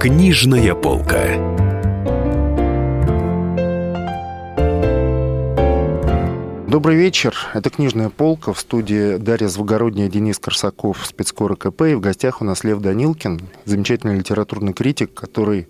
Книжная полка. Добрый вечер. Это «Книжная полка». В студии Дарья Звогородняя, Денис Корсаков, спецкор КП. И в гостях у нас Лев Данилкин, замечательный литературный критик, который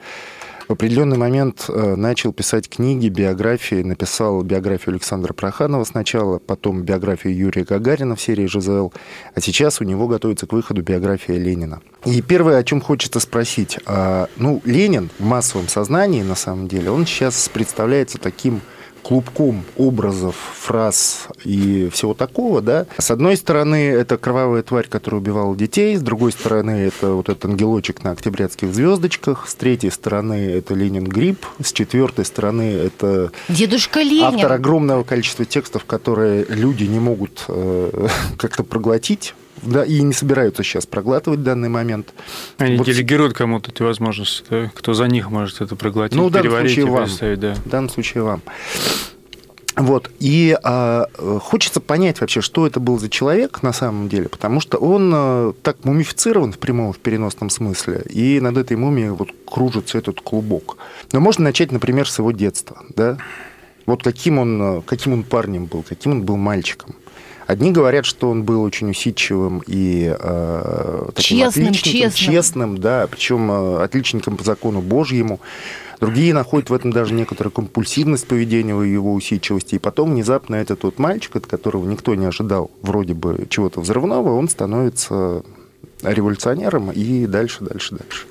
в определенный момент э, начал писать книги, биографии. Написал биографию Александра Проханова сначала, потом биографию Юрия Гагарина в серии «ЖЗЛ». А сейчас у него готовится к выходу биография Ленина. И первое, о чем хочется спросить. А, ну, Ленин в массовом сознании, на самом деле, он сейчас представляется таким клубком образов, фраз и всего такого, да. С одной стороны, это кровавая тварь, которая убивала детей, с другой стороны, это вот этот ангелочек на октябрятских звездочках, с третьей стороны, это Ленин Гриб, с четвертой стороны, это Дедушка Ленин. автор огромного количества текстов, которые люди не могут э, как-то проглотить, да, и не собираются сейчас проглатывать в данный момент. Они Вот- делегируют кому-то эти возможности, да? кто за них может это проглотить, Ну, в данном переварить случае и вам. представить, да. В данном случае вам. Вот. И э, хочется понять вообще, что это был за человек на самом деле, потому что он э, так мумифицирован в прямом, в переносном смысле, и над этой мумией вот кружится этот клубок. Но можно начать, например, с его детства, да? Вот каким он, э, каким он парнем был, каким он был мальчиком. Одни говорят, что он был очень усидчивым и э, таким Честным, отличником, честным. честным, да, причем э, отличником по закону Божьему. Другие находят в этом даже некоторую компульсивность поведения его усидчивости. И потом внезапно этот вот мальчик, от которого никто не ожидал вроде бы чего-то взрывного, он становится революционером и дальше, дальше, дальше.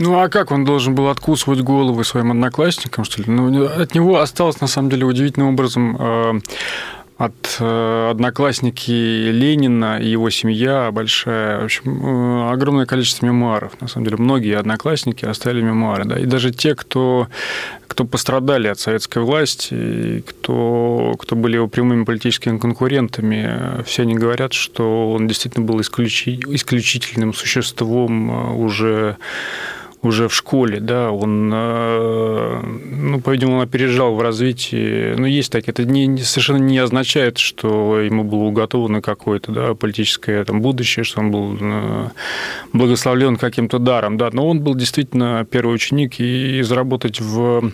Ну а как он должен был откусывать головы своим одноклассникам, что ли? Ну, от него осталось, на самом деле, удивительным образом э, от э, одноклассники Ленина и его семья большая, в общем, э, огромное количество мемуаров. На самом деле, многие одноклассники оставили мемуары, да, и даже те, кто, кто пострадали от советской власти, и кто, кто были его прямыми политическими конкурентами, э, все они говорят, что он действительно был исключи- исключительным существом э, уже уже в школе, да, он, э, ну, по-видимому, опережал в развитии. Ну, есть так, это не, совершенно не означает, что ему было уготовано какое-то, да, политическое там, будущее, что он был э, благословлен каким-то даром, да, но он был действительно первый ученик, и заработать в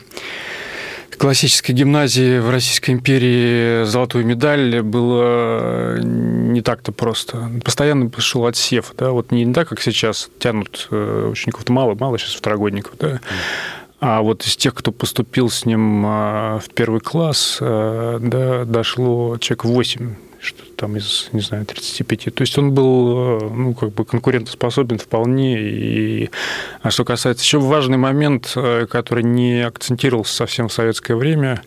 классической гимназии в Российской империи золотую медаль было не так-то просто. Постоянно шел отсев, да, вот не так, как сейчас тянут э, учеников-то мало, мало сейчас второгодников, да. А вот из тех, кто поступил с ним а, в первый класс, а, да, дошло человек 8, что там из, не знаю, 35. То есть он был, э, ну, как бы конкурентоспособен вполне. И... А что касается еще важный момент, э, который не акцентировался совсем в советское время,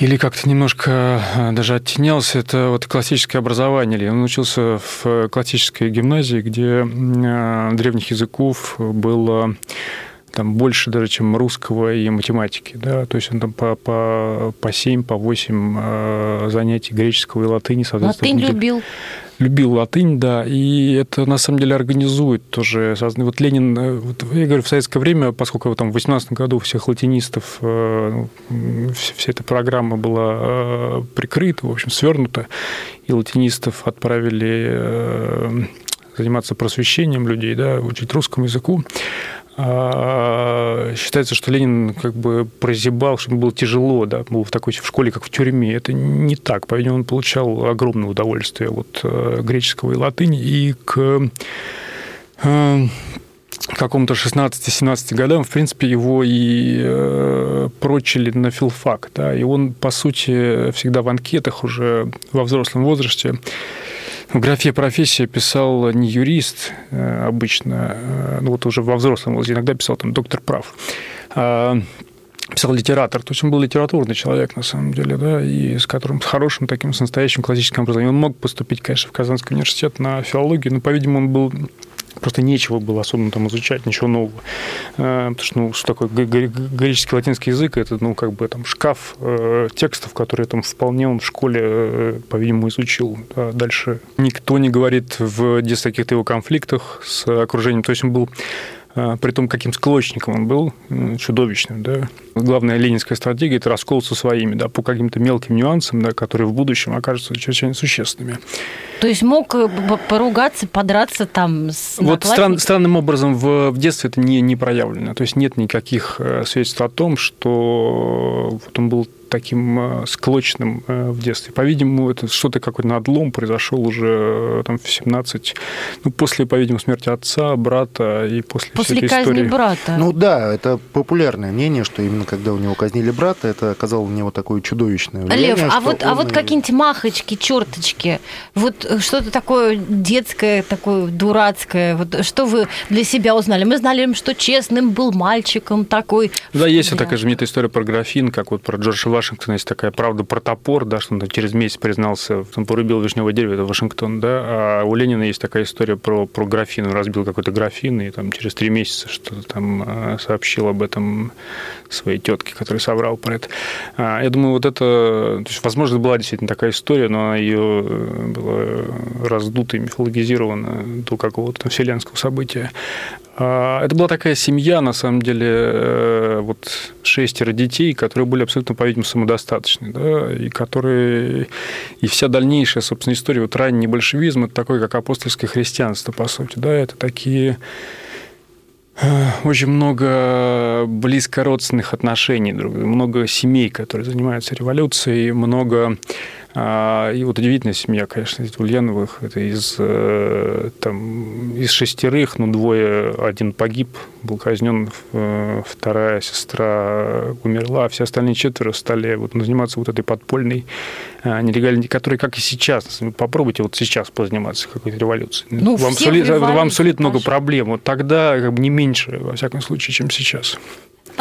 или как-то немножко э, даже оттенялся, это вот классическое образование. Или Он учился в классической гимназии, где древних языков было там больше даже, чем русского и математики, да, то есть он там по, по, по 7, по 8 э, занятий греческого и латыни, соответственно. Латынь любил. Любил латынь, да, и это на самом деле организует тоже. Вот Ленин, э, вот, я говорю, в советское время, поскольку там в 18 году всех латинистов э, ну, вся, вся эта программа была э, прикрыта, в общем, свернута, и латинистов отправили э, заниматься просвещением людей, да, учить русскому языку. А, Считается, что Ленин как бы прозябал, что ему было тяжело, да, был в такой в школе, как в тюрьме. Это не так. По-видимому, он получал огромное удовольствие от э, греческого и латыни. И к э, какому-то 16-17 годам, в принципе, его и э, прочили на филфак. Да, и он, по сути, всегда в анкетах уже во взрослом возрасте в графе профессия писал не юрист э, обычно, э, ну вот уже во взрослом возрасте, иногда писал там доктор прав, а писал литератор, то есть он был литературный человек на самом деле, да, и с которым, с хорошим таким, с настоящим классическим образованием. Он мог поступить, конечно, в Казанский университет на филологию, но, по-видимому, он был Просто нечего было особенно там изучать, ничего нового. Э, Потому что, ну, что такое греческий латинский язык, это, ну, как бы там шкаф э, текстов, которые там вполне он в школе, э, по-видимому, изучил. А дальше никто не говорит в о каких-то его конфликтах с окружением. То есть он был при том, каким склочником он был, чудовищным, да. Главная ленинская стратегия – это раскол со своими, да, по каким-то мелким нюансам, да, которые в будущем окажутся чрезвычайно существенными. То есть мог э, поругаться, подраться там с Вот стран, странным образом в, в детстве это не, не проявлено. То есть нет никаких э, свидетельств о том, что вот он был таким э, склочным э, в детстве. По-видимому, это что-то какой-то надлом произошел уже э, там, в 17, ну, после, по-видимому, смерти отца, брата и после, после всей этой истории. брата. Ну да, это популярное мнение, что именно когда у него казнили брата, это оказало на него такое чудовищное влияние. Лев, а вот, а вот какие-нибудь махочки, черточки, вот что-то такое детское, такое дурацкое, вот что вы для себя узнали? Мы знали, что честным был мальчиком такой. Да, есть вот такая знаменитая история про графин, как вот про Джорджа Вашингтона есть такая правда про топор, да, что он через месяц признался, там порубил вишневое дерево, это Вашингтон, да, а у Ленина есть такая история про, про графин, он разбил какой-то графин, и там через три месяца что-то там а, сообщил об этом своей тетке, который соврал про это. А, я думаю, вот это, то есть, возможно, была действительно такая история, но она ее э, была раздута и мифологизирована до какого-то вселенского события. А, это была такая семья, на самом деле, э, вот шестеро детей, которые были абсолютно, по-видимому, самодостаточны, да, и которые... И вся дальнейшая, собственно, история, вот ранний большевизм, это такое, как апостольское христианство, по сути, да, это такие э, очень много близко родственных отношений, много семей, которые занимаются революцией, много и вот удивительная семья, конечно, из Ульяновых. Это из, э, там, из шестерых, ну, двое, один погиб, был казнен, э, вторая сестра умерла, а все остальные четверо стали вот, заниматься вот этой подпольной а, нелегальной, которой, как и сейчас, попробуйте вот сейчас позаниматься какой-то революцией. Ну, вам, сулит, вам сулит много проблем. Вот тогда как бы не меньше, во всяком случае, чем сейчас.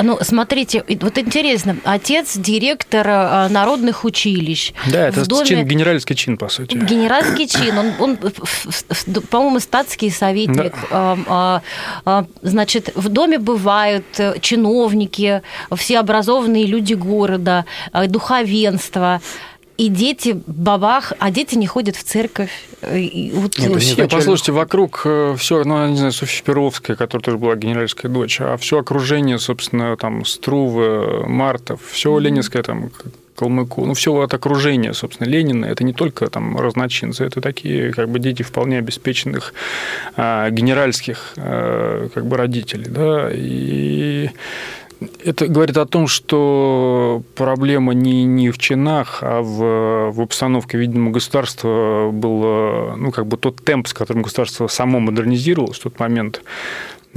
Ну, смотрите, вот интересно, отец директор а, народных училищ. Да, это доме... чин, генеральский чин, по сути. Генеральский чин, он, он по-моему, статский советник. Да. А, значит, в доме бывают э, чиновники, все образованные люди города, э, духовенство и дети бабах, а дети не ходят в церковь. И вот Нет, все, послушайте, вокруг э, все, ну, не знаю, Софья Перовская, которая тоже была генеральская дочь, а все окружение, собственно, там, Струвы, Мартов, все mm-hmm. ленинское там, Калмыку, ну, все от окружения, собственно, Ленина, это не только там разночинцы, это такие как бы дети вполне обеспеченных а, генеральских а, как бы родителей, да, и это говорит о том, что проблема не, не в чинах, а в, в обстановке, видимо, государства был, ну, как бы тот темп, с которым государство само модернизировалось в тот момент,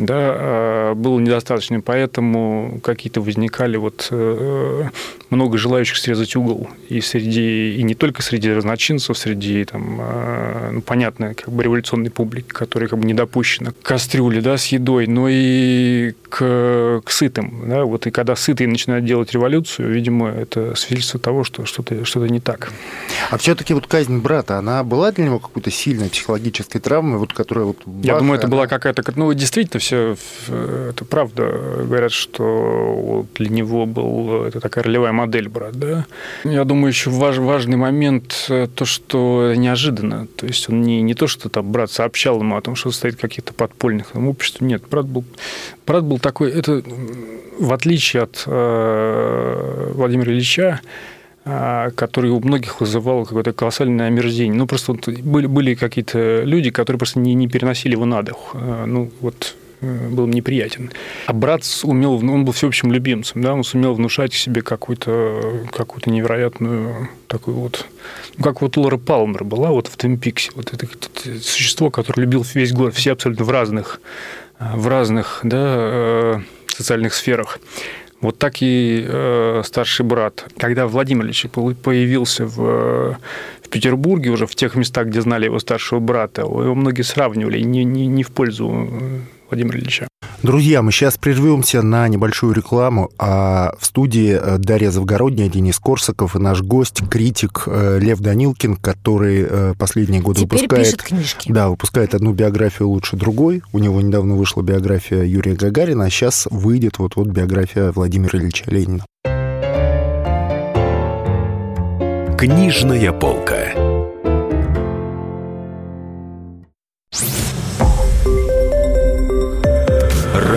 да, а, было недостаточно, поэтому какие-то возникали вот э, много желающих срезать угол и среди и не только среди разночинцев, среди там, а, ну, понятно, как бы революционной публики, которая как бы не допущена к кастрюле, да, с едой, но и к, к сытым, да, вот и когда сытые начинают делать революцию, видимо, это свидетельство того, что что-то что не так. А все-таки вот казнь брата, она была для него какой-то сильной психологической травмой, вот которая вот. Я думаю, это она... была какая-то, ну действительно все, это правда говорят, что для него был это такая ролевая модель брат, да. Я думаю, еще важ, важный момент э, то, что неожиданно. То есть он не, не то, что там брат сообщал ему о том, что стоит каких-то подпольных там, обществ. Нет, брат был, брат был такой, это в отличие от э, Владимира Ильича, э, который у многих вызывал какое-то колоссальное омерзение. Ну, просто вот были, были какие-то люди, которые просто не, не переносили его на дух. Э, ну, вот Э, был неприятен. А брат умел, он был всеобщим любимцем, да, он сумел внушать себе какую-то какую невероятную такую вот, ну, как вот Лора Палмер была вот в Твин Пиксе, вот это, это существо, которое любил весь город, все абсолютно в разных, в разных, да, э, социальных сферах. Вот так и э, старший брат. Когда Владимир Ильич появился в, в Петербурге, уже в тех местах, где знали его старшего брата, его многие сравнивали не, не, не в пользу Владимира Ильича. Друзья, мы сейчас прервемся на небольшую рекламу. А в студии э, Дарья Завгородняя, Денис Корсаков и наш гость, критик э, Лев Данилкин, который э, последние годы Теперь выпускает... пишет книжки. Да, выпускает одну биографию лучше другой. У него недавно вышла биография Юрия Гагарина, а сейчас выйдет вот-вот биография Владимира Ильича Ленина. Книжная полка.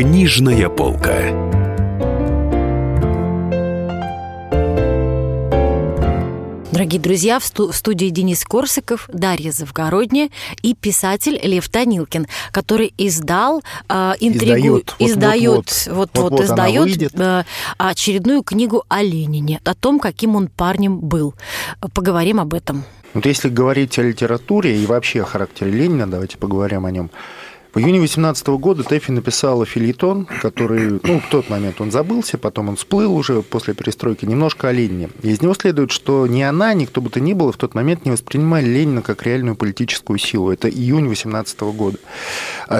Книжная полка. Дорогие друзья, в, сту- в студии Денис Корсаков, Дарья Завгородняя и писатель Лев Танилкин, который издал э, интригу, издает, вот, вот, вот, издает э, очередную книгу о Ленине, о том, каким он парнем был. Поговорим об этом. Вот если говорить о литературе и вообще о характере Ленина, давайте поговорим о нем. В июне 2018 года Тэфи написала филитон, который, ну, в тот момент он забылся, потом он всплыл уже после перестройки, немножко о Ленине. И из него следует, что ни она, ни кто бы то ни было в тот момент не воспринимали Ленина как реальную политическую силу. Это июнь 2018 года.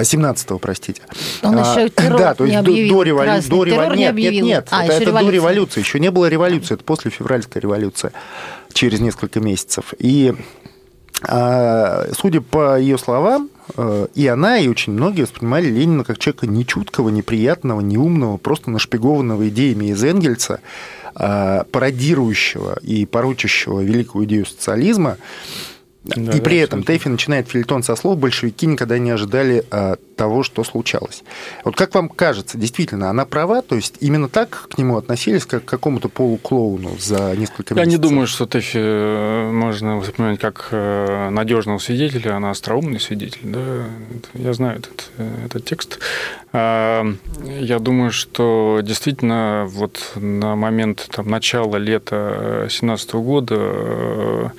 17 простите. Он а, еще террор Да, то есть не объявил. до, революции. До револю... Нет, нет, нет, а, это, это до революции. Еще не было революции, это после февральской революции, через несколько месяцев. И а, судя по ее словам, э, и она, и очень многие воспринимали Ленина как человека нечуткого, неприятного, неумного, просто нашпигованного идеями из Энгельса, а, пародирующего и порочащего великую идею социализма, да, и при да, этом абсолютно. Тэфи начинает филитон со слов «большевики никогда не ожидали а, того, что случалось». Вот как вам кажется, действительно, она права? То есть именно так к нему относились, как к какому-то полуклоуну за несколько месяцев? Я не думаю, что Тэфи э, можно воспринимать как э, надежного свидетеля, она остроумный свидетель. Да? Я знаю этот, этот текст. А, я думаю, что действительно вот на момент там, начала лета 2017 года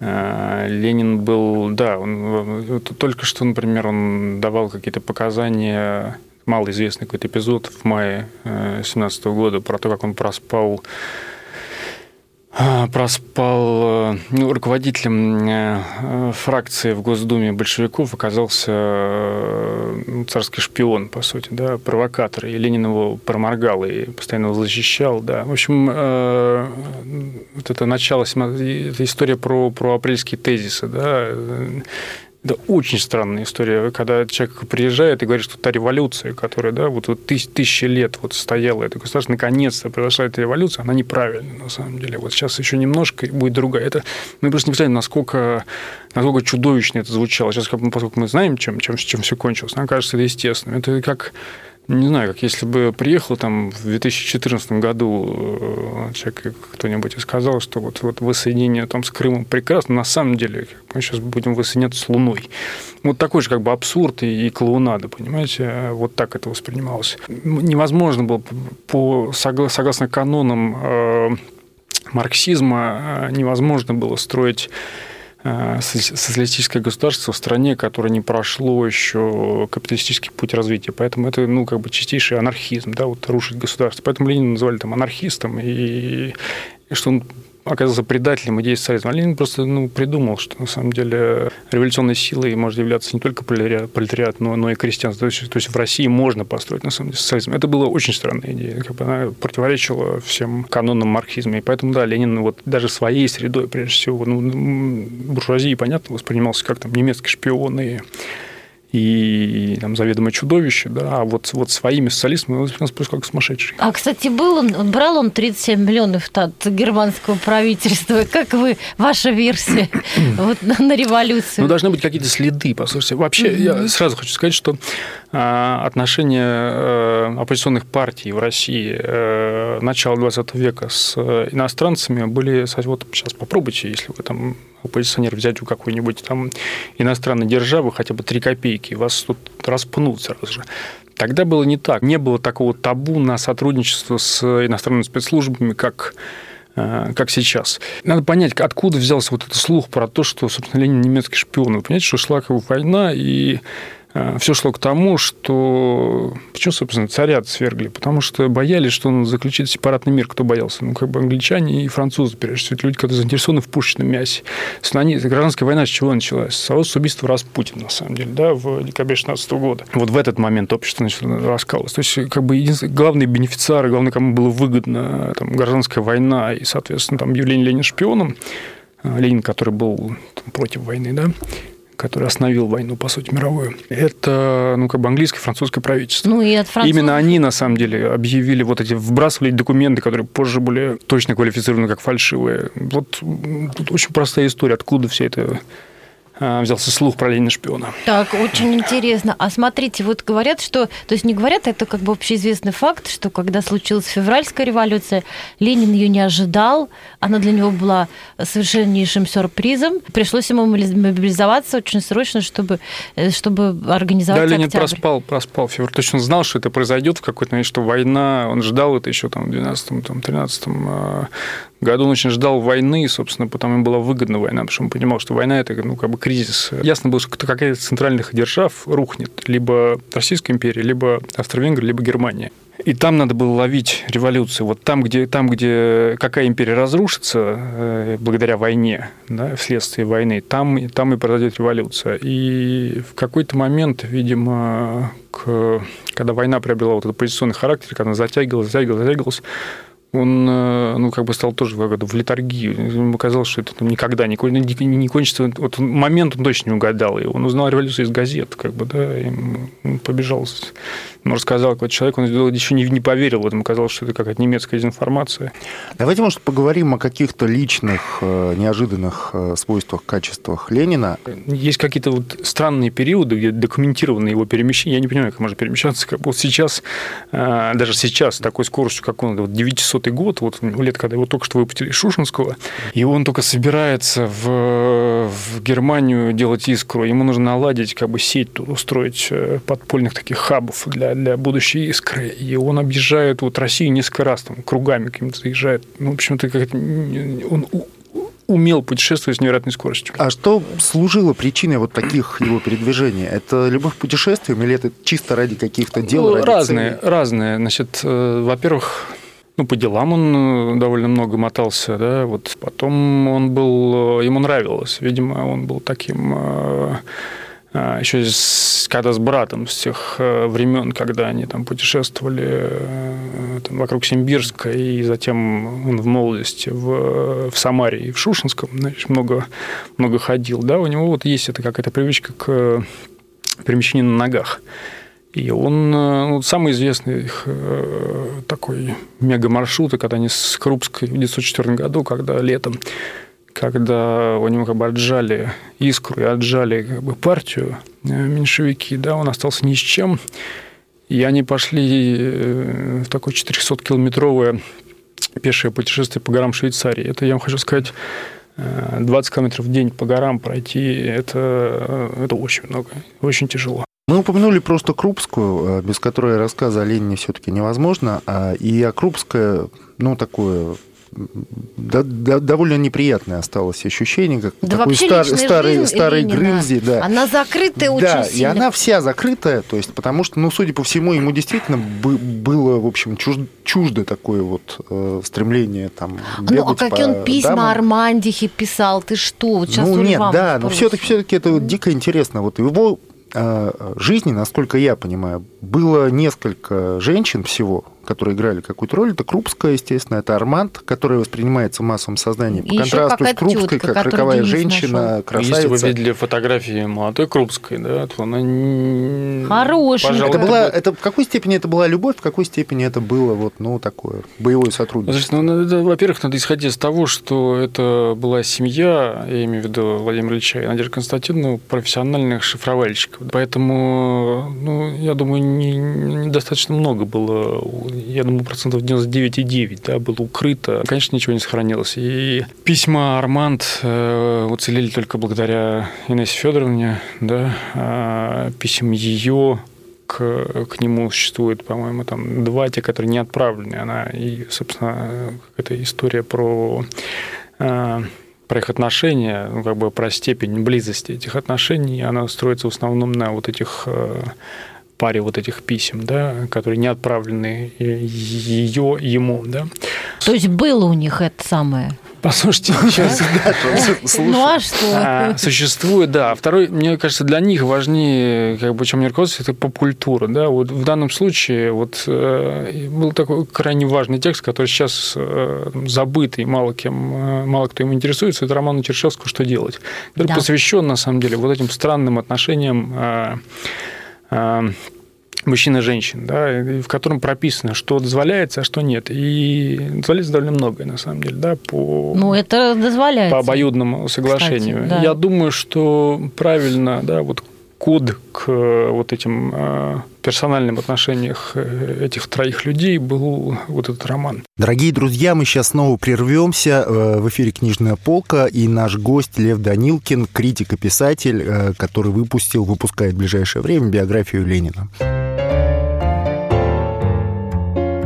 Ленин был, да, он, только что, например, он давал какие-то показания, малоизвестный какой-то эпизод в мае 2017 года про то, как он проспал проспал ну, руководителем э, фракции в Госдуме большевиков оказался ну, царский шпион, по сути, да, провокатор. И Ленин его проморгал и постоянно его защищал. Да. В общем, вот это начало, это история про, про апрельские тезисы. Да. Это очень странная история, когда человек приезжает и говорит, что та революция, которая, да, вот, вот тысяч, тысячи лет вот стояла, это государство, наконец-то произошла эта революция, она неправильная, на самом деле. Вот сейчас еще немножко и будет другая. Это, мы просто не представляем, насколько, насколько чудовищно это звучало. Сейчас, поскольку мы знаем, чем, чем, чем все кончилось, нам кажется это естественно. Это как не знаю, как если бы приехал там в 2014 году э, человек кто-нибудь и сказал, что вот, вот воссоединение там с Крымом прекрасно, на самом деле мы сейчас будем воссоединяться с Луной. Вот такой же как бы абсурд и, и клоунада, понимаете, вот так это воспринималось. Невозможно было по, согласно канонам э, марксизма, э, невозможно было строить Э, социалистическое государство в стране, которое не прошло еще капиталистический путь развития. Поэтому это, ну, как бы чистейший анархизм, да, вот рушить государство. Поэтому Ленина называли там анархистом, и, и что он оказался предателем идеи социализма. Ленин просто ну, придумал, что на самом деле революционной силой может являться не только пролетариат но, но и крестьянство. То есть, то есть в России можно построить на самом деле социализм. Это была очень странная идея. Как бы она противоречила всем канонам марксизма. И поэтому, да, Ленин вот даже своей средой, прежде всего, ну, буржуазии, понятно, воспринимался как там немецкий шпион и и там заведомо чудовище, да, а вот, вот своими социалистами он нас просто как сумасшедший. А, кстати, был он, брал он 37 миллионов от германского правительства. Как вы, ваша версия вот, на, на революцию? Ну, должны быть какие-то следы, послушайте. Вообще, mm-hmm. я сразу хочу сказать, что отношения а, оппозиционных партий в России а, начала 20 века с иностранцами были, вот сейчас попробуйте, если вы там оппозиционер взять у какой-нибудь там иностранной державы хотя бы 3 копейки, вас тут распнут сразу же. Тогда было не так. Не было такого табу на сотрудничество с иностранными спецслужбами, как э, как сейчас. Надо понять, откуда взялся вот этот слух про то, что, собственно, Ленин немецкий шпион. Вы понимаете, что шла война, и Э, все шло к тому, что... Почему, собственно, царя свергли? Потому что боялись, что он заключит сепаратный мир. Кто боялся? Ну, как бы англичане и французы, прежде всего. Люди, которые заинтересованы в пушечном мясе. Они... Гражданская война с чего началась? С убийства Распутина, на самом деле, да, в декабре 16 года. Вот в этот момент общество начало раскалываться. То есть, как бы, главные бенефициары, главное, кому было выгодно, там, гражданская война и, соответственно, там, объявление Ленина шпионом, э, Ленин, который был там, против войны, да, который остановил войну, по сути, мировую, это, ну, как бы английское, французское правительство. Ну, и от французов... Именно они, на самом деле, объявили вот эти, вбрасывали документы, которые позже были точно квалифицированы как фальшивые. Вот тут очень простая история, откуда вся эта а, взялся слух про Ленина шпиона. Так, очень интересно. А смотрите, вот говорят, что... То есть не говорят, это как бы общеизвестный факт, что когда случилась февральская революция, Ленин ее не ожидал, она для него была совершеннейшим сюрпризом. Пришлось ему мобилизоваться очень срочно, чтобы, э, чтобы организовать Да, Ленин октябрь. проспал, проспал февраль. То есть он знал, что это произойдет в какой-то момент, что война, он ждал это еще там в 12-13 году он очень ждал войны, собственно, потому ему была выгодна война, потому что он понимал, что война – это ну, как бы кризис. Ясно было, что какая-то из центральных держав рухнет. Либо Российская империя, либо Австро-Венгрия, либо Германия. И там надо было ловить революцию. Вот там, где, там, где какая империя разрушится э, благодаря войне, да, вследствие войны, там, там и произойдет революция. И в какой-то момент, видимо, к, когда война приобрела вот этот позиционный характер, когда она затягивалась, затягивалась, затягивалась, он э, ну, как бы стал тоже в литургию. Ему казалось, что это там, никогда не, не, не кончится. Вот момент он точно не угадал. И он узнал революцию из газет, как бы, да, и побежал рассказал какой-то человек, он еще не, не поверил в этом, казалось, что это какая-то немецкая дезинформация. Давайте, может, поговорим о каких-то личных, э, неожиданных э, свойствах, качествах Ленина. Есть какие-то вот странные периоды, где документированы его перемещения. Я не понимаю, как можно перемещаться. Как вот сейчас, э, даже сейчас, с такой скоростью, как он, вот 900 год, вот лет, когда его только что выпустили из Шушинского, и он только собирается в, в Германию делать искру, ему нужно наладить как бы сеть, устроить подпольных таких хабов для для, будущей искры. И он объезжает вот Россию несколько раз, там, кругами каким-то заезжает. Ну, в общем-то, как он умел путешествовать с невероятной скоростью. А что служило причиной вот таких его передвижений? Это любовь к путешествиям или это чисто ради каких-то дел? Ну, разные, целей? разные. Значит, э, во-первых, ну, по делам он э, довольно много мотался, да, вот потом он был, э, ему нравилось, видимо, он был таким еще когда с братом с тех э, времен, когда они там путешествовали э, там, вокруг Симбирска, и затем он в молодости в, в Самаре и в Шушинском, значит, много, много ходил, да, у него вот есть эта какая-то привычка к перемещению на ногах. И он, э, ну, самый известный их такой мега-маршрут, когда они с Крупской в 1904 году, когда летом когда у него как бы отжали искру и отжали как бы партию э, меньшевики, да, он остался ни с чем. И они пошли э, в такое 400-километровое пешее путешествие по горам Швейцарии. Это, я вам хочу сказать, 20 э, километров в день по горам пройти, это, это очень много, очень тяжело. Мы упомянули просто Крупскую, без которой рассказа о Ленине все-таки невозможно. А и о Крупская, ну, такое да, да, довольно неприятное осталось ощущение, как да такой стар, старый, старый Ленина. Да. Она закрытая да, очень Да, сильно. и она вся закрытая, то есть, потому что, ну, судя по всему, ему действительно было, в общем, чуж, чуждо такое вот э, стремление там Ну, а какие он письма дамам. Армандихе писал, ты что? Вот сейчас ну, нет, да, но все-таки все-таки это вот дико интересно. Вот его э, жизни, насколько я понимаю, было несколько женщин всего, которые играли какую-то роль. Это Крупская, естественно, это Арманд, который воспринимается в массовом сознании. По и контрасту с Крупской, тетка, как роковая Денис женщина, нашел. красавица. Если вы видели фотографии молодой Крупской, да, то она... Хорошая. Это, была, это в какой степени это была любовь, в какой степени это было вот, ну, такое боевое сотрудничество? Ну, это, во-первых, надо исходить из того, что это была семья, я имею в виду Владимира Ильича и Надежды Константиновны, профессиональных шифровальщиков. Поэтому, ну, я думаю, недостаточно не много было, я думаю, процентов 99,9 да, было укрыто. Конечно, ничего не сохранилось. И письма Арманд э, уцелели только благодаря Инессе Федоровне, да, а писем ее к, к нему существует, по-моему, там два, те, которые не отправлены. Она и, собственно, эта история про э, про их отношения, ну, как бы про степень близости этих отношений, она строится в основном на вот этих э, паре вот этих писем, да, которые не отправлены ее ему, да. То есть было у них это самое Послушайте, сейчас... Ну а что? А, существует, да. Второй, мне кажется, для них важнее, как бы, чем не руководство, это поп-культура. Да? Вот в данном случае вот, э, был такой крайне важный текст, который сейчас э, забытый, мало, кем, э, мало кто им интересуется, это роман Чершевского «Что делать?», который да. посвящен, на самом деле, вот этим странным отношениям мужчин и женщин, да, в котором прописано, что дозволяется, а что нет. И дозволяется довольно многое, на самом деле, да, по, ну, это дозволяется. по обоюдному соглашению. Кстати, да. Я думаю, что правильно, да, вот код к вот этим э, персональным отношениях э, этих троих людей был вот этот роман. Дорогие друзья, мы сейчас снова прервемся. Э, в эфире «Книжная полка» и наш гость Лев Данилкин, критик и писатель, который выпустил, выпускает в ближайшее время биографию Ленина.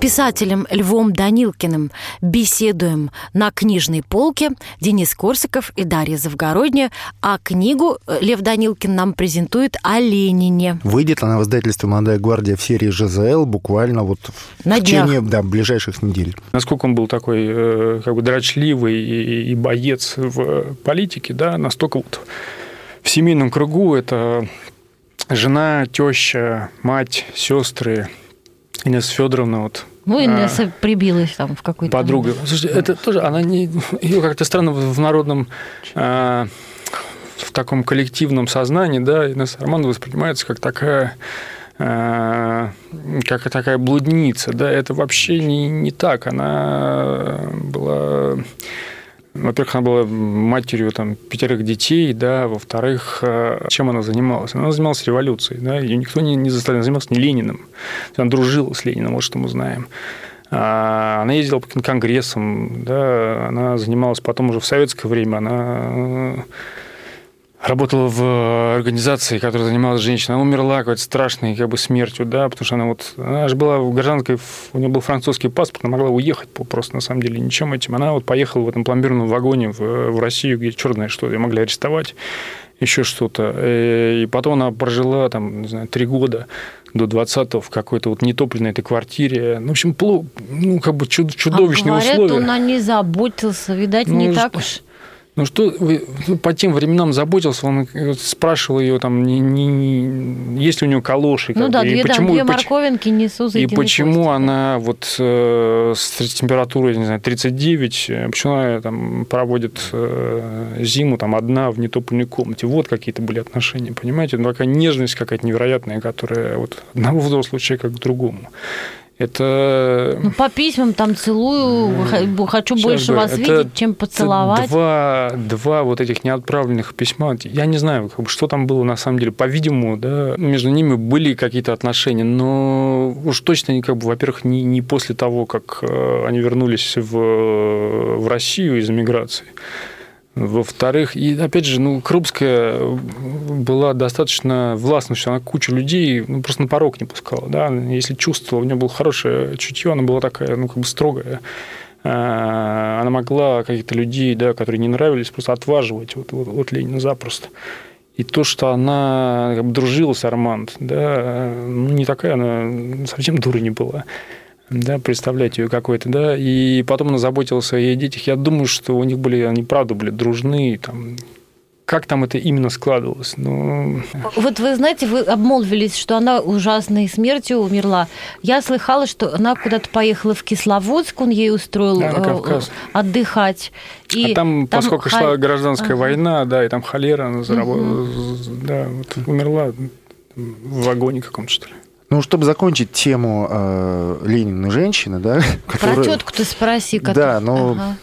Писателем Львом Данилкиным беседуем на книжной полке Денис Корсаков и Дарья Завгородняя, а книгу э, Лев Данилкин нам презентует о Ленине. Выйдет она в издательстве «Молодая гвардия» в серии ЖЗЛ буквально вот на в днях. течение да, ближайших недель. Насколько он был такой э, как бы дрочливый и, и боец в политике, да, настолько вот в семейном кругу это жена, теща, мать, сестры, Инесса Федоровна вот ну, Инесса а, прибилась там в какой-то... Подруга. Слушайте, это тоже, она не... Ее как-то странно в народном... А, в таком коллективном сознании, да, Инесса Романова воспринимается как такая а, как такая блудница, да, это вообще не, не так. Она была во-первых, она была матерью там, пятерых детей, да, во-вторых, э, чем она занималась? Она занималась революцией, да, ее никто не, не заставил, она занималась не Лениным, она дружила с Лениным, вот что мы знаем. А, она ездила по конгрессам, да, она занималась потом уже в советское время, она работала в организации, которая занималась женщиной. Она умерла какой-то страшной как бы смертью, да, потому что она вот, она же была гражданкой, у нее был французский паспорт, она могла уехать просто на самом деле ничем этим. Она вот поехала в этом пломбирном вагоне в, в Россию, где черт знает что, ее могли арестовать, еще что-то. Э, и потом она прожила там, не знаю, три года до 20-го в какой-то вот нетопленной этой квартире. Ну, в общем, плохо, ну, как бы чудовищные а говорят, условия. он о ней заботился, видать, ну, не так уж ну что вы ну, по тем временам заботился, он спрашивал ее там, не, не, не, есть ли у нее калоши. Ну да, бы, две, почему, две морковинки несу за И почему кости. она вот э, с температурой, не знаю, 39, э, почему она там проводит э, зиму там одна в нетопленной комнате. Вот какие-то были отношения, понимаете? Ну, такая нежность какая-то невероятная, которая вот одного взрослого человека к другому. Это... Ну, по письмам там целую, хочу Сейчас больше говорю, вас видеть, чем поцеловать. Два, два вот этих неотправленных письма. Я не знаю, бы, что там было на самом деле. По-видимому, да, между ними были какие-то отношения, но уж точно, как бы, во-первых, не, не после того, как э, они вернулись в, в Россию из эмиграции. Во-вторых, и опять же, ну, Крупская была достаточно властной, что она кучу людей ну, просто на порог не пускала. Да? Если чувствовала, у нее было хорошее чутье, она была такая, ну, как бы строгая. А, она могла каких-то людей, да, которые не нравились, просто отваживать вот, вот, от Ленина запросто. И то, что она как бы, дружила с Арманд, да, ну, не такая она совсем дура не была да, представлять ее какой-то, да, и потом она заботилась о своих детях. Я думаю, что у них были, они правда были дружны, там, как там это именно складывалось. Ну... Вот вы знаете, вы обмолвились, что она ужасной смертью умерла. Я слыхала, что она куда-то поехала в Кисловодск, он ей устроил Да, Кавказ. отдыхать. И а там, поскольку ха- шла гражданская Ага. война, да, и там холера, она зарабо- да, вот умерла в вагоне каком-то, что ли. Ну, чтобы закончить тему э, Ленина женщины, да, Про которая- тетку ты спроси. Да, которая- но Ага.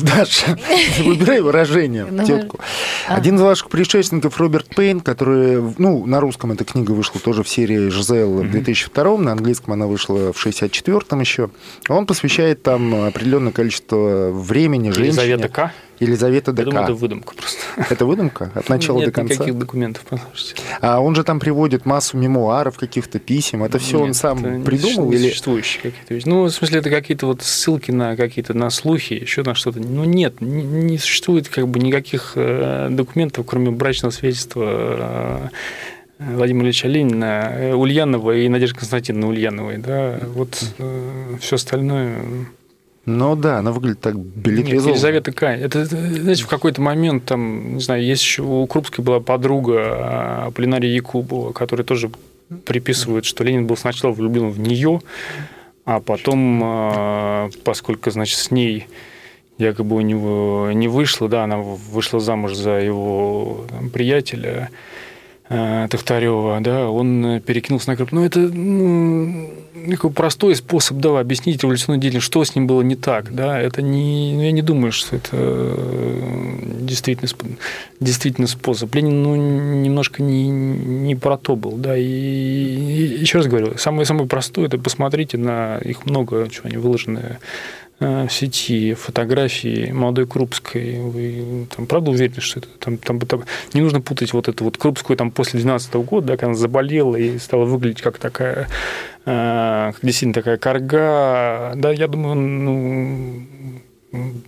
Даша, выбирай выражение, Ну, тетку. а. Один из ваших предшественников, Роберт Пейн, который, ну, на русском эта книга вышла тоже в серии «Жизель» в 2002 на английском она вышла в 64-м еще. Он посвящает там определенное количество времени женщине. Елизавета К. Елизавета Я ДК. думаю, это выдумка просто. Это выдумка от начала Нет до конца? никаких документов, послушайте. А он же там приводит массу мемуаров, каких-то писем. Это все он Нет, сам это придумал? Или... существующие какие-то вещи? Ну, в смысле, это какие-то вот ссылки на какие-то на слухи, еще на что-то. Ну, нет, не, не существует как бы никаких э, документов, кроме брачного свидетельства э, Владимира Ильича Ленина, э, Ульянова и Надежды Константиновны Ульяновой. Да? Вот все остальное... Ну да, она выглядит так Нет, билетризованно. Елизавета Кай. Это, знаете, в какой-то момент, там, не знаю, есть еще у Крупской была подруга а, Полинария Якубова, которая тоже приписывает, что Ленин был сначала влюблен в нее, а потом, а, поскольку, значит, с ней якобы у него не вышло, да, она вышла замуж за его там, приятеля, Тахтарева, да, он перекинулся на Крым. Ну, это ну, такой простой способ, да, объяснить революционную деятельность, что с ним было не так, да, это не, ну, я не думаю, что это э, действительно, действительно способ. Ленин, ну, немножко не, не про то был, да, и, и еще раз говорю, самое-самое простое, это посмотрите на их много, чего они выложены э, в сети фотографии молодой Крупской. Вы там правда уверены, что это там, там, там- не нужно путать вот эту вот Крупскую там после 12 года, да, когда она заболела и стала выглядеть как такая, э, как действительно такая корга. Да, я думаю, ну,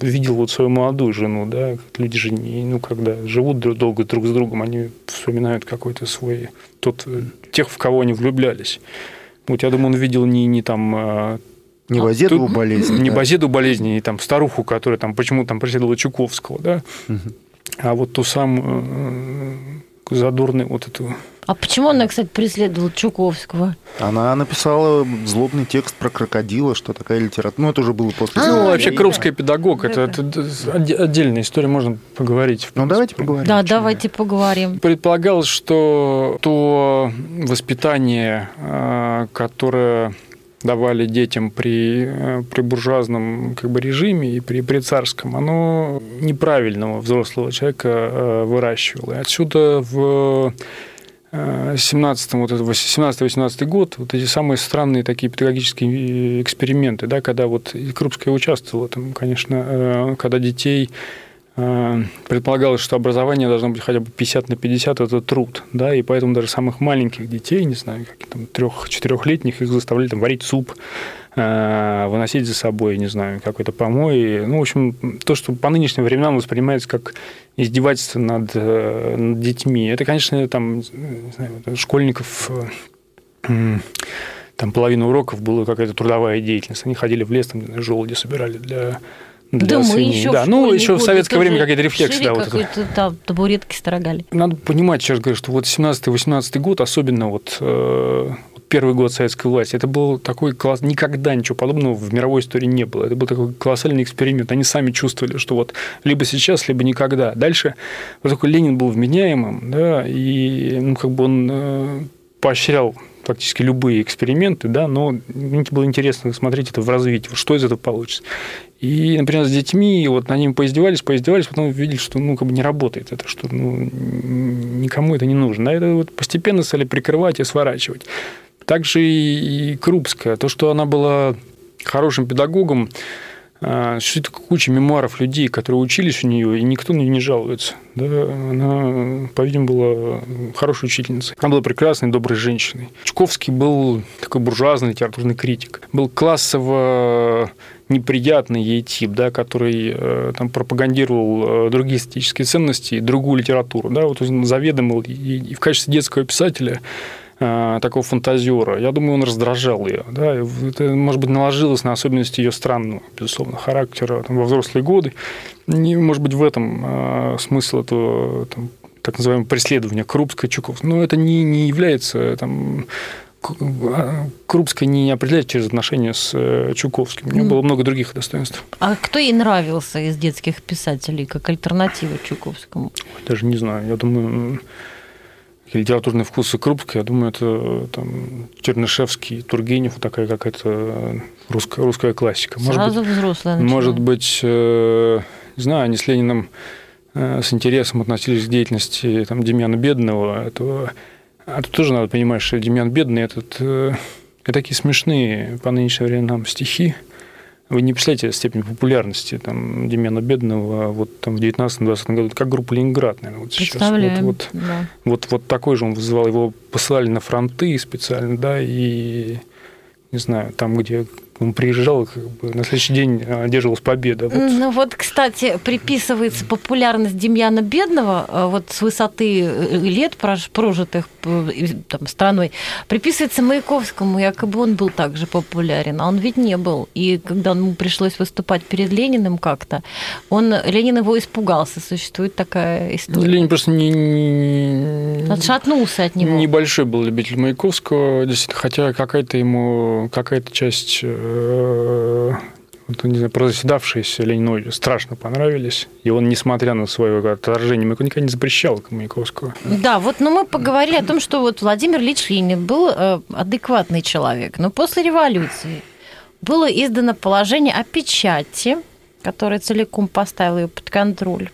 видел вот свою молодую жену, да, люди же, не, ну, когда живут долго друг с другом, они вспоминают какой-то свой, тот, э, тех, в кого они влюблялись. Вот я думаю, он видел не, не там Не А, Базедову Тут болезнь. Не да. Базеду болезни, и там старуху, которая там почему там преследовала Чуковского, да, а вот ту самую э, задорную вот эту... А почему она, кстати, преследовала Чуковского? Она написала злобный текст про крокодила, что такая литература. Ну, это уже было после. А, Ну, вообще, крымская педагог, это, это оде- отдельная история, можно поговорить. Ну, давайте поговорим. Да, давайте поговорим. Предполагалось, что то воспитание, э, которое давали детям при, э, при буржуазном как бы, режиме и при, при царском, оно неправильного взрослого человека э, выращивало. И отсюда в 17 вот это 17-18 год вот эти самые странные такие педагогические эксперименты, да, когда вот Крупская участвовала там, конечно, э, когда детей э, предполагалось, что образование должно быть хотя бы 50 на 50 это труд, да, и поэтому даже самых маленьких детей, не знаю, как там трех-четырехлетних, их заставляли там варить суп, э, выносить за собой, не знаю, какой-то помой. Ну, в общем, то, что по нынешним временам воспринимается как издевательство над, э, над детьми. Это, конечно, там, не знаю, школьников э, там половина уроков была какая-то трудовая деятельность. Они ходили в лес, там желуди собирали для для да мы свиней. еще да, в ну, еще в советское время какие-то рефлексы, да, вот это. там табуретки строгали. Надо понимать, сейчас говорю, что вот 17-18 год, особенно вот э, первый год советской власти, это был такой класс, никогда ничего подобного в мировой истории не было. Это был такой колоссальный эксперимент. Они сами чувствовали, что вот либо сейчас, либо никогда. Дальше вот такой Ленин был вменяемым, да, и ну, как бы он э, поощрял фактически любые эксперименты, да, но мне было интересно смотреть это в развитии, что из этого получится. И, например, с детьми, вот на ними поиздевались, поиздевались, потом увидели, что, ну, как бы не работает это, что, ну, никому это не нужно. Да, это вот постепенно стали прикрывать и сворачивать. Также и Крупская, то, что она была хорошим педагогом, существует куча мемуаров людей, которые учились у нее, и никто на нее не жалуется. Да, она, по-видимому, была хорошей учительницей. Она была прекрасной, доброй женщиной. Чуковский был такой буржуазный литературный критик. Был классово неприятный ей тип, да, который э, там пропагандировал э, другие эстетические ценности и другую литературу. Да, вот он заведомил и, в качестве детского писателя такого фантазера. Я думаю, он раздражал ее. Да, это, может быть, наложилось на особенности ее странного, безусловно, характера там, во взрослые годы. И, может быть, в этом э, смысл этого там, так называемое преследование Крупской, Чуковской. Но это не, не является там, Крупская не определяет через отношения с э, Чуковским. У нее было много других достоинств. А кто ей нравился из детских писателей как альтернатива Чуковскому? Даже не знаю. Я думаю, литературные вкусы Крупской, я думаю, это там, Чернышевский, Тургенев, такая какая-то русская, русская классика. Может Сразу быть, взрослая Может быть, э, не знаю, они с Лениным э, с интересом относились к деятельности там, Демьяна Бедного, этого а тут тоже надо понимать, что Демьян Бедный этот, это такие смешные по нынешним временам стихи. Вы не представляете степень популярности там, Демьяна Бедного вот, там, в 19-20 году, как группа «Ленинград», наверное, вот сейчас. Вот, вот, да. вот, вот такой же он вызывал. Его посылали на фронты специально, да, и, не знаю, там, где он приезжал, как бы, на следующий день одерживалась победа. Вот. Ну вот, кстати, приписывается популярность Демьяна Бедного э, вот с высоты э, лет, прожитых э, там, страной, приписывается Маяковскому, якобы он был также популярен, а он ведь не был. И когда ему пришлось выступать перед Лениным как-то, он, Ленин его испугался, существует такая история. Ленин просто не, не... Отшатнулся от него. Небольшой был любитель Маяковского, действительно, хотя какая-то ему, какая-то часть не знаю, прозаседавшиеся Ленину страшно понравились. И он, несмотря на свое отторжение, никогда не запрещал Маяковского. Да, вот но мы поговорили о том, что вот Владимир Ильич Ленин был э, адекватный человек. Но после революции было издано положение о печати, которое целиком поставило ее под контроль.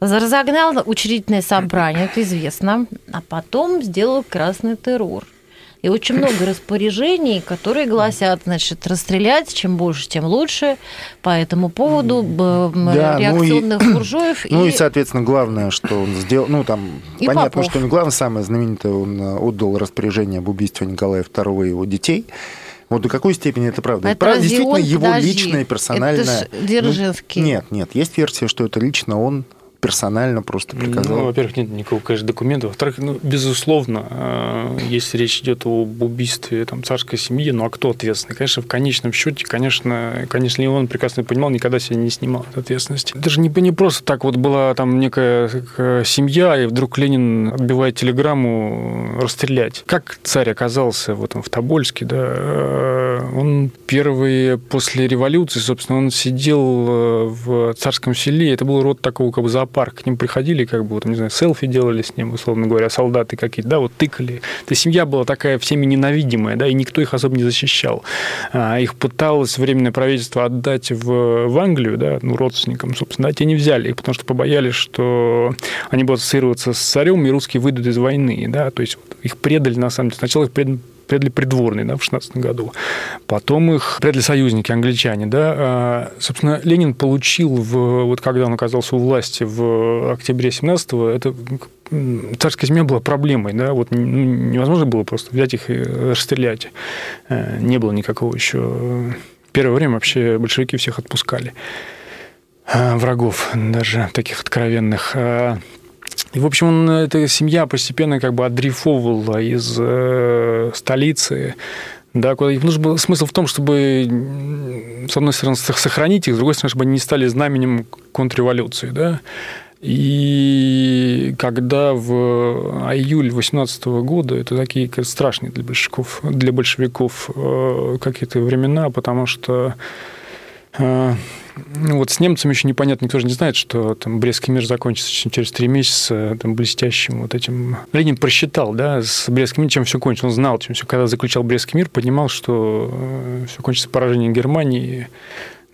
Разогнал учредительное собрание, это известно, а потом сделал красный террор – и очень много распоряжений, которые гласят, значит, расстрелять, чем больше, тем лучше. По этому поводу да, реакционных ну и, буржуев. Ну и, и, соответственно, главное, что он сделал, ну там и понятно, Попов. что не главное, самое знаменитое, он э, отдал распоряжение об убийстве Николая II и его детей. Вот до какой степени это правда? Это, это правда действительно его подожди, личное, персональное. Это Дзержинский. Ну, нет, нет, есть версия, что это лично он персонально просто приказал? Ну, во-первых, нет никакого, конечно, документа. Во-вторых, ну, безусловно, э, если речь идет об убийстве там, царской семьи, ну а кто ответственный? Конечно, в конечном счете, конечно, конечно, он прекрасно понимал, никогда себя не снимал от ответственности. Это же не, не просто так вот была там некая семья, и вдруг Ленин отбивает телеграмму расстрелять. Как царь оказался в этом в Тобольске, да, э, он первый после революции, собственно, он сидел э, в царском селе, это был род такого как бы зоопарк, к ним приходили, как бы, вот, не знаю, селфи делали с ним, условно говоря, солдаты какие-то, да, вот тыкали. Эта семья была такая всеми ненавидимая, да, и никто их особо не защищал. А, их пыталось временное правительство отдать в, в Англию, да, ну, родственникам, собственно, да, те не взяли их, потому что побоялись, что они будут ассоциироваться с царем, и русские выйдут из войны, да, то есть вот, их предали, на самом деле, сначала их предали предали придворные да, в 16 году. Потом их предали союзники, англичане. Да. А, собственно, Ленин получил, в, вот когда он оказался у власти в октябре 17-го, это царская семья была проблемой, да, вот ну, невозможно было просто взять их и расстрелять. Э, не было никакого еще... Первое время вообще большевики всех отпускали э, врагов, даже таких откровенных. И, в общем, он, эта семья постепенно как бы отдрифовывала из э, столицы да, куда им нужен был смысл в том, чтобы, с одной стороны, сохранить их, с другой стороны, чтобы они не стали знаменем контрреволюции, да. И когда в а июль 18 года, это такие страшные для большевиков, для большевиков э, какие-то времена, потому что э, вот с немцами еще непонятно, никто же не знает, что там Брестский мир закончится через три месяца там, блестящим вот этим. Ленин просчитал, да, с Брестским миром, чем все кончится. Он знал, чем все. Когда заключал Брестский мир, понимал, что э, все кончится поражением Германии.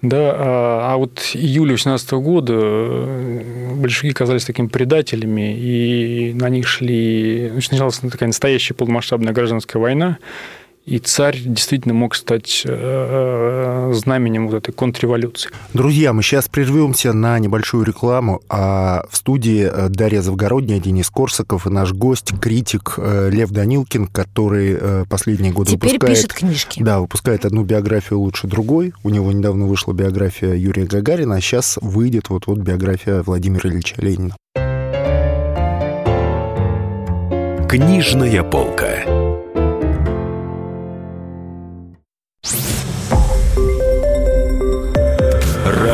Да, а, а вот июля 18 года э, большевики казались такими предателями, и на них шли... Началась такая настоящая полномасштабная гражданская война, и царь действительно мог стать э, э, знаменем вот этой контрреволюции. Друзья, мы сейчас прервемся на небольшую рекламу. А в студии э, Дарья Завгородняя, Денис Корсаков и наш гость, критик Лев Данилкин, который последние годы Теперь выпускает... пишет книжки. Да, выпускает одну биографию лучше другой. У него недавно вышла биография Юрия Гагарина, а сейчас выйдет вот-вот биография Владимира Ильича Ленина. Книжная полка.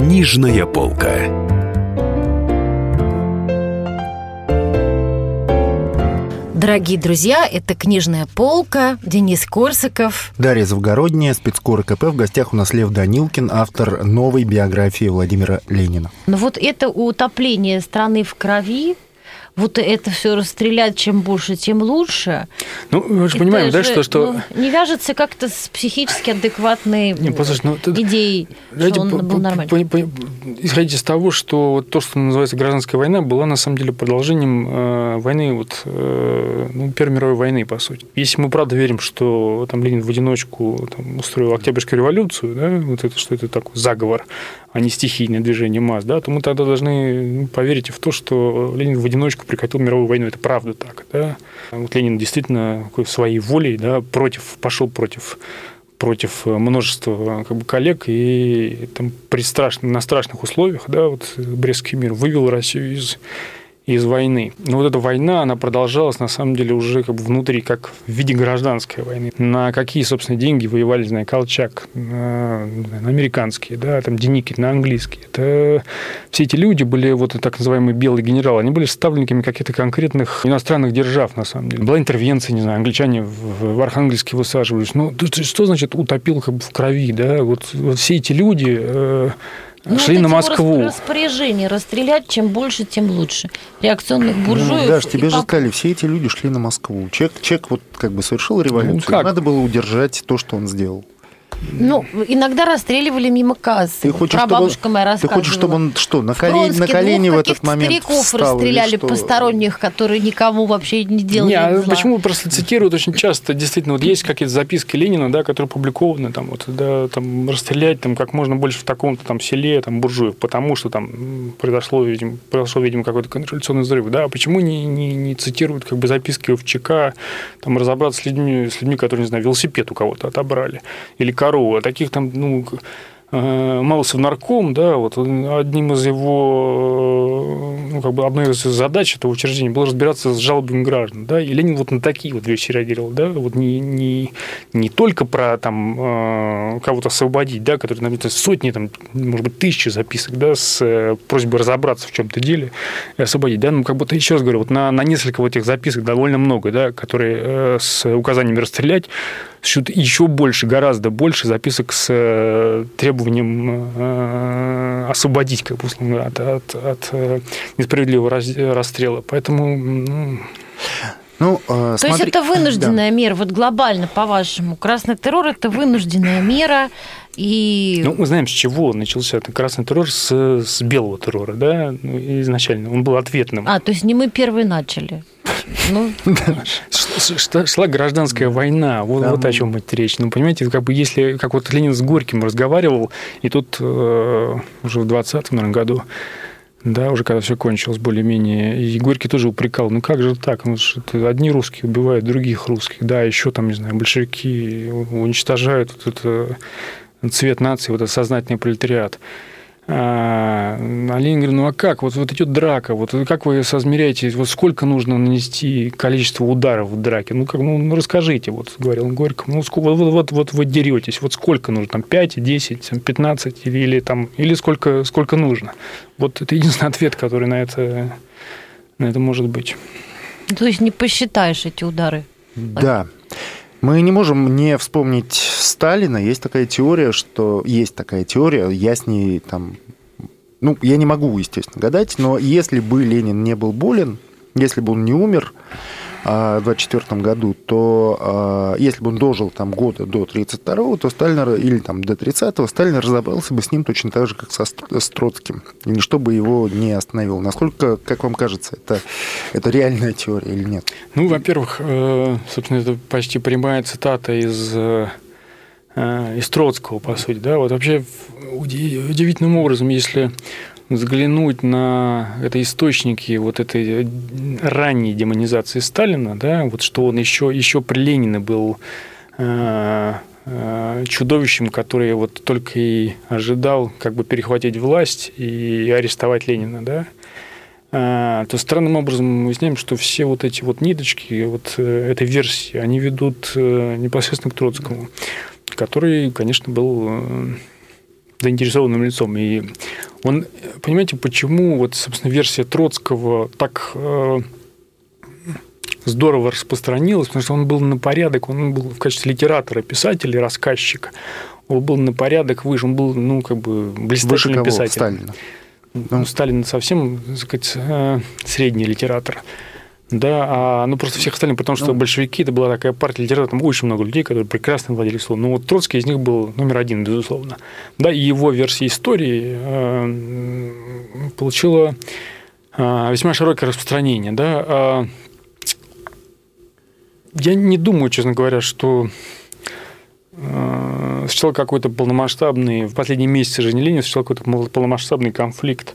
Книжная полка. Дорогие друзья, это «Книжная полка», Денис Корсаков. Дарья Завгородняя, спецкор КП. В гостях у нас Лев Данилкин, автор новой биографии Владимира Ленина. Ну вот это утопление страны в крови, вот это все расстрелять, чем больше, тем лучше. Ну, мы же понимаем, Это да, же, что... что... ну, не вяжется как-то с психически адекватной Не, послушай, ну, идеей, Давайте что он по- был по- нормальный. по- по- Исходить из того, что вот то, что называется гражданская война, была на самом деле продолжением э, войны, вот, э, ну, Первой мировой войны, по сути. Если мы правда верим, что там Ленин в одиночку там, устроил Октябрьскую революцию, да, вот это, что это такой заговор, а не стихийное движение масс, да, то мы тогда должны ну, поверить в то, что Ленин в одиночку прекратил мировую войну. Это правда так. Да? Вот Ленин действительно своей волей да, против, пошел против против множества как бы, коллег и там, при страшных, на страшных условиях да, вот, Брестский мир вывел Россию из, из войны. Но вот эта война, она продолжалась на самом деле уже как бы внутри, как в виде гражданской войны. На какие, собственно, деньги воевали, не знаю, Колчак, на, на американские, да, там Деникин, на английские. Это все эти люди были, вот так называемые белые генералы, они были ставленниками каких-то конкретных иностранных держав, на самом деле. Была интервенция, не знаю, англичане в, в Архангельске высаживались. Ну, что значит утопил как бы в крови, да? Вот, вот все эти люди э, Ну, шли вот на Москву. рас- Распоряжение расстрелять, чем больше, тем лучше. Реакционных буржуев. Ну, Даш, тебе же пап- сказали, все эти люди шли на Москву. Человек, человек вот как бы совершил революцию, Ну, как? надо было удержать то, что он сделал. Ну, иногда расстреливали мимо кассы. Ты хочешь, чтобы, Прабабушка моя ты рассказывала. хочешь, чтобы он что, на, В колени, на Бронске колени двух в этот момент стариков встал, расстреляли посторонних, которые никому вообще не делали Не, а зла. почему просто цитируют очень часто? Действительно, вот есть какие-то записки Ленина, да, которые опубликованы, там, вот, да, там, расстрелять там, как можно больше в таком-то там селе там, буржуев, потому что там произошло, видимо, произошел, видимо, какой-то контрреволюционный взрыв. Да? А почему не, не, не цитируют как бы, записки ОВЧК, там, разобраться с людьми, с людьми, которые, не знаю, велосипед у кого-то отобрали, или корову, а таких там, ну, э, Малосов нарком, да, вот одним из его, э, ну, как бы одной из задач этого учреждения было разбираться с жалобами граждан, да, и Ленин вот на такие вот вещи реагировал, да, вот не, не, не только про там э, кого-то освободить, да, которые там сотни, там, может быть, тысячи записок, да, с просьбой разобраться в чем-то деле и освободить, да, ну, как будто, еще раз говорю, вот на, на несколько вот этих записок довольно много, да, которые с указаниями расстрелять, еще больше, гораздо больше записок с э, требованием э, освободить, как бы, от, от, от э, несправедливого расстрела. Поэтому ну, Ну, э, То есть смотри- это вынужденная мера, вот глобально, по-вашему. Красный террор – это вынужденная мера, и... Ну, мы знаем, с чего начался этот красный террор, с, с белого террора, да, ну, изначально. Он был ответным. А, то есть не мы первые начали. Ну, Шла гражданская война, вот, о чем идет речь. Ну, понимаете, как бы если, как вот Ленин с Горьким разговаривал, и тут э, уже в 20-м, наверное, году, да, уже когда все кончилось более-менее, и Горький тоже упрекал, ну как же так, ну, одни русские убивают других русских, да, еще там, не знаю, большевики уничтожают вот это цвет нации, вот этот сознательный пролетариат. А, а Ленин говорит, ну а как? Вот, вот идет драка, вот как вы соизмеряете, вот сколько нужно нанести количество ударов в драке? Ну, как, ну, ну, расскажите, вот говорил он Горько, ну сколько, вот, вот, вот вы деретесь, вот сколько нужно, там 5, 10, там, 15 или, или, там, или сколько, сколько нужно? Вот это единственный ответ, который на это, на это может быть. то есть не посчитаешь эти удары. Да. Мы не можем не вспомнить Сталина. Есть такая теория, что есть такая теория, я с ней там... Ну, я не могу, естественно, гадать, но если бы Ленин не был болен, если бы он не умер а, в 24 году, то а, если бы он дожил там года до 32-го, то Сталин, или там до 30-го, Сталин разобрался бы с ним точно так же, как со, с Троцким. И ничто бы его не остановило. Насколько, как вам кажется, это, это реальная теория или нет? Ну, во-первых, э, собственно, это почти прямая цитата из, э, из Троцкого, по сути. Да? Вот вообще удивительным образом, если взглянуть на это источники вот этой ранней демонизации Сталина, да, вот что он еще, еще при Ленине был э, э, чудовищем, который вот только и ожидал как бы перехватить власть и арестовать Ленина, да, э, то странным образом мы выясняем, что все вот эти вот ниточки вот этой версии, они ведут непосредственно к Троцкому, который, конечно, был заинтересованным лицом. И он, понимаете, почему вот, собственно, версия Троцкого так э, здорово распространилась, потому что он был на порядок, он был в качестве литератора, писателя, рассказчика, он был на порядок выше, он был, ну, как бы блистательным писателем. Сталина. Ну, Сталин совсем, так сказать, э, средний литератор. Да, а, ну просто всех остальных, потому что ну, большевики это была такая партия литераторов, там очень много людей, которые прекрасно владели словом. Но вот Троцкий из них был номер один, безусловно. Да, и его версия истории э, получила э, весьма широкое распространение. Да. Э, я не думаю, честно говоря, что э, сначала какой-то полномасштабный, в последние месяцы жизни Ленина сначала какой-то полномасштабный конфликт а,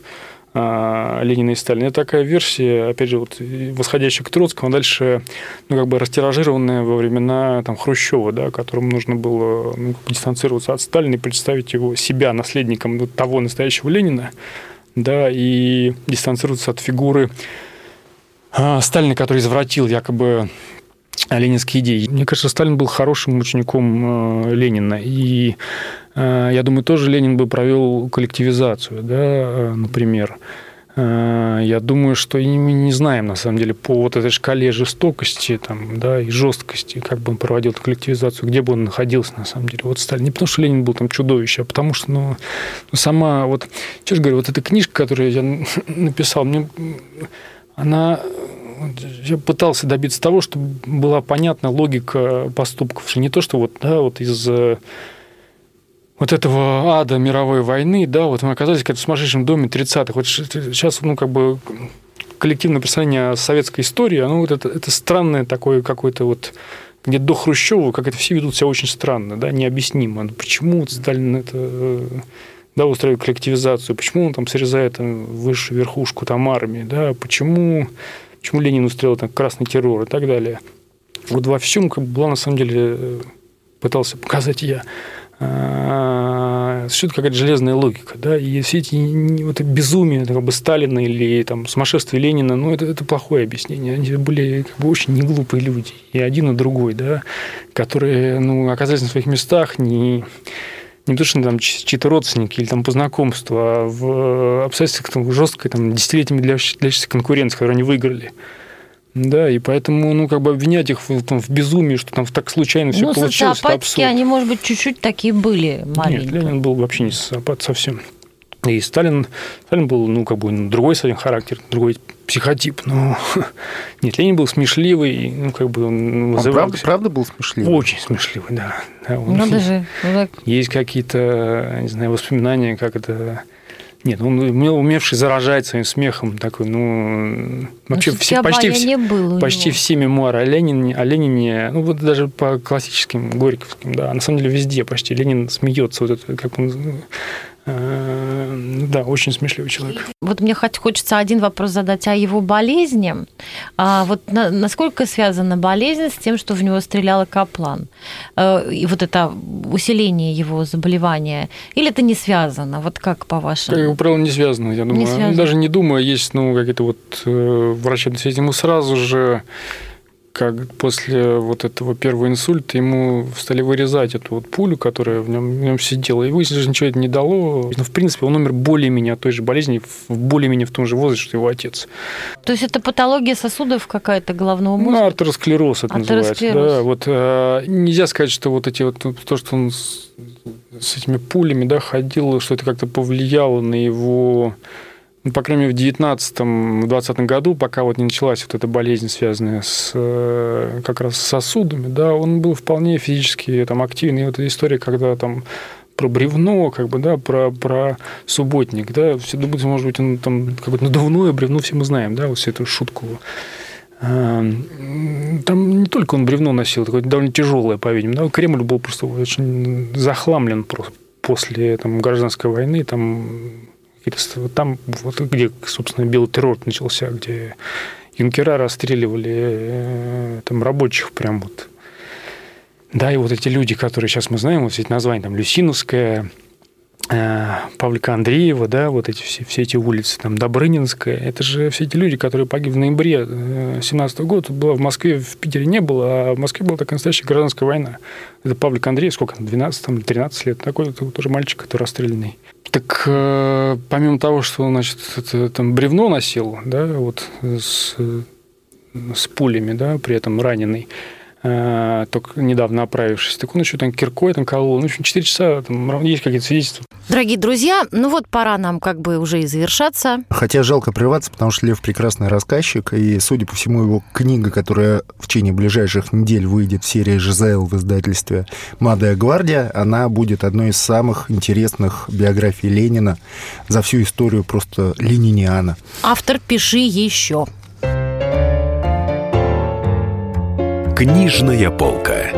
Ленина и Сталина. Это такая версия, опять же, вот, восходящая к Троцкому, а дальше ну, как бы растиражированная во времена там, Хрущева, да, которому нужно было ну, дистанцироваться от Сталина и представить его себя наследником ну, того настоящего Ленина, да, и дистанцироваться от фигуры а, Сталина, который извратил якобы ленинские идеи. Мне кажется, Сталин был хорошим учеником Ленина, и Э, я думаю, тоже Ленин бы провел коллективизацию, да, э, например. Э, я думаю, что мы не знаем, на самом деле, по вот этой шкале жестокости там, да, и жесткости, как бы он проводил эту коллективизацию, где бы он находился, на самом деле. Вот Сталин. Не потому, что Ленин был там чудовище, а потому что, ну, ну сама вот, что же говорю, вот эта книжка, которую я написал, мне, она я пытался добиться того, чтобы была понятна логика поступков, не то, что вот, да, вот из вот этого ада мировой войны, да, вот мы оказались в каком-то сумасшедшем доме 30-х. Вот сейчас, ну, как бы коллективное представление советской истории, оно вот это, это странное такое какое-то вот где до Хрущева, как это все ведут себя очень странно, да, необъяснимо. Ну, почему Сталин это да, устраивает коллективизацию, почему он там срезает там, высшую верхушку там армии, да, почему, почему Ленин устроил там красный террор и так далее. Вот во всем как бы была на самом деле пытался показать я существует какая-то железная логика, да, и все эти вот безумие как бы Сталина или там сумасшествие Ленина, ну, это, это плохое объяснение. Они были как бы очень неглупые люди, и один, и другой, да, которые, ну, оказались на своих местах не, не то, что там чьи-то родственники или там по знакомству, а в обстоятельствах там, жесткой там, десятилетиями длящейся конкуренции, которую они выиграли. Да, и поэтому, ну, как бы обвинять их в, там, в безумии, что там так случайно все ну, получилось, это абсурд. они, может быть, чуть-чуть такие были маленькие. Нет, Ленин был вообще не социопат совсем. И Сталин, Сталин был, ну, как бы другой совсем характер, другой психотип. Но нет, Ленин был смешливый, ну, как бы он вызывал... Он правда, правда был смешливый? Очень смешливый, да. да он, ну, даже... Есть какие-то, не знаю, воспоминания, как это нет, он умевший заражать своим смехом такой, ну, вообще ну, все, почти, все, почти все мемуары о Ленине, о Ленине, ну, вот даже по классическим, горьковским, да, на самом деле везде почти Ленин смеется, вот это, как он да, очень смешливый человек. Вот мне хочется один вопрос задать о его болезни. А вот на, насколько связана болезнь с тем, что в него стрелял Каплан? Э, и вот это усиление его заболевания? Или это не связано? Вот как по-вашему? Как правило, не связано, я думаю. Не связано. Даже не думаю, есть ну, какие-то вот э, врачебные связи. Ему сразу же как после вот этого первого инсульта ему стали вырезать эту вот пулю, которая в нем, в нем сидела. И выяснилось, что ничего это не дало. Но, в принципе, он умер более-менее от той же болезни, более-менее в том же возрасте, что его отец. То есть это патология сосудов какая-то головного мозга? Ну, артеросклероз это артеросклероз. называется. Да, вот, э, нельзя сказать, что вот эти вот, то, что он с, с этими пулями да, ходил, что это как-то повлияло на его ну, по крайней мере, в 19-20 году, пока вот не началась вот эта болезнь, связанная с э, как раз с сосудами, да, он был вполне физически там активный. И вот эта история, когда там про бревно, как бы, да, про, про субботник, да, все думают, может быть, он там какое-то надувное бревно, все мы знаем, да, вот всю эту шутку. Э, там не только он бревно носил, такое довольно тяжелое, по-видимому. Да? Кремль был просто очень захламлен просто после там, гражданской войны, там Вот там, вот где, собственно, белый террор начался, где юнкера расстреливали э, там рабочих прям вот. Да, и вот эти люди, которые сейчас мы знаем, вот эти названия, там, Люсиновская, Павлика Андреева, да, вот эти все, все эти улицы, там, Добрынинская, это же все эти люди, которые погибли в ноябре 17 года, было в Москве, в Питере не было, а в Москве была такая настоящая гражданская война. Это Павлик Андреев, сколько, 12 там, 13 лет, такой тоже мальчик, который расстрелянный. Так э, помимо того, что, значит, это, там бревно носил, да, вот с, с пулями, да, при этом раненый, Э, только недавно оправившись. Так он еще там киркой там колол. Ну, в общем, 4 часа там есть какие-то свидетельства. Дорогие друзья, ну вот пора нам как бы уже и завершаться. Хотя жалко прерваться, потому что Лев прекрасный рассказчик, и, судя по всему, его книга, которая в течение ближайших недель выйдет в серии «Жизайл» в издательстве «Молодая гвардия», она будет одной из самых интересных биографий Ленина за всю историю просто лениниана. Автор «Пиши еще». Книжная полка.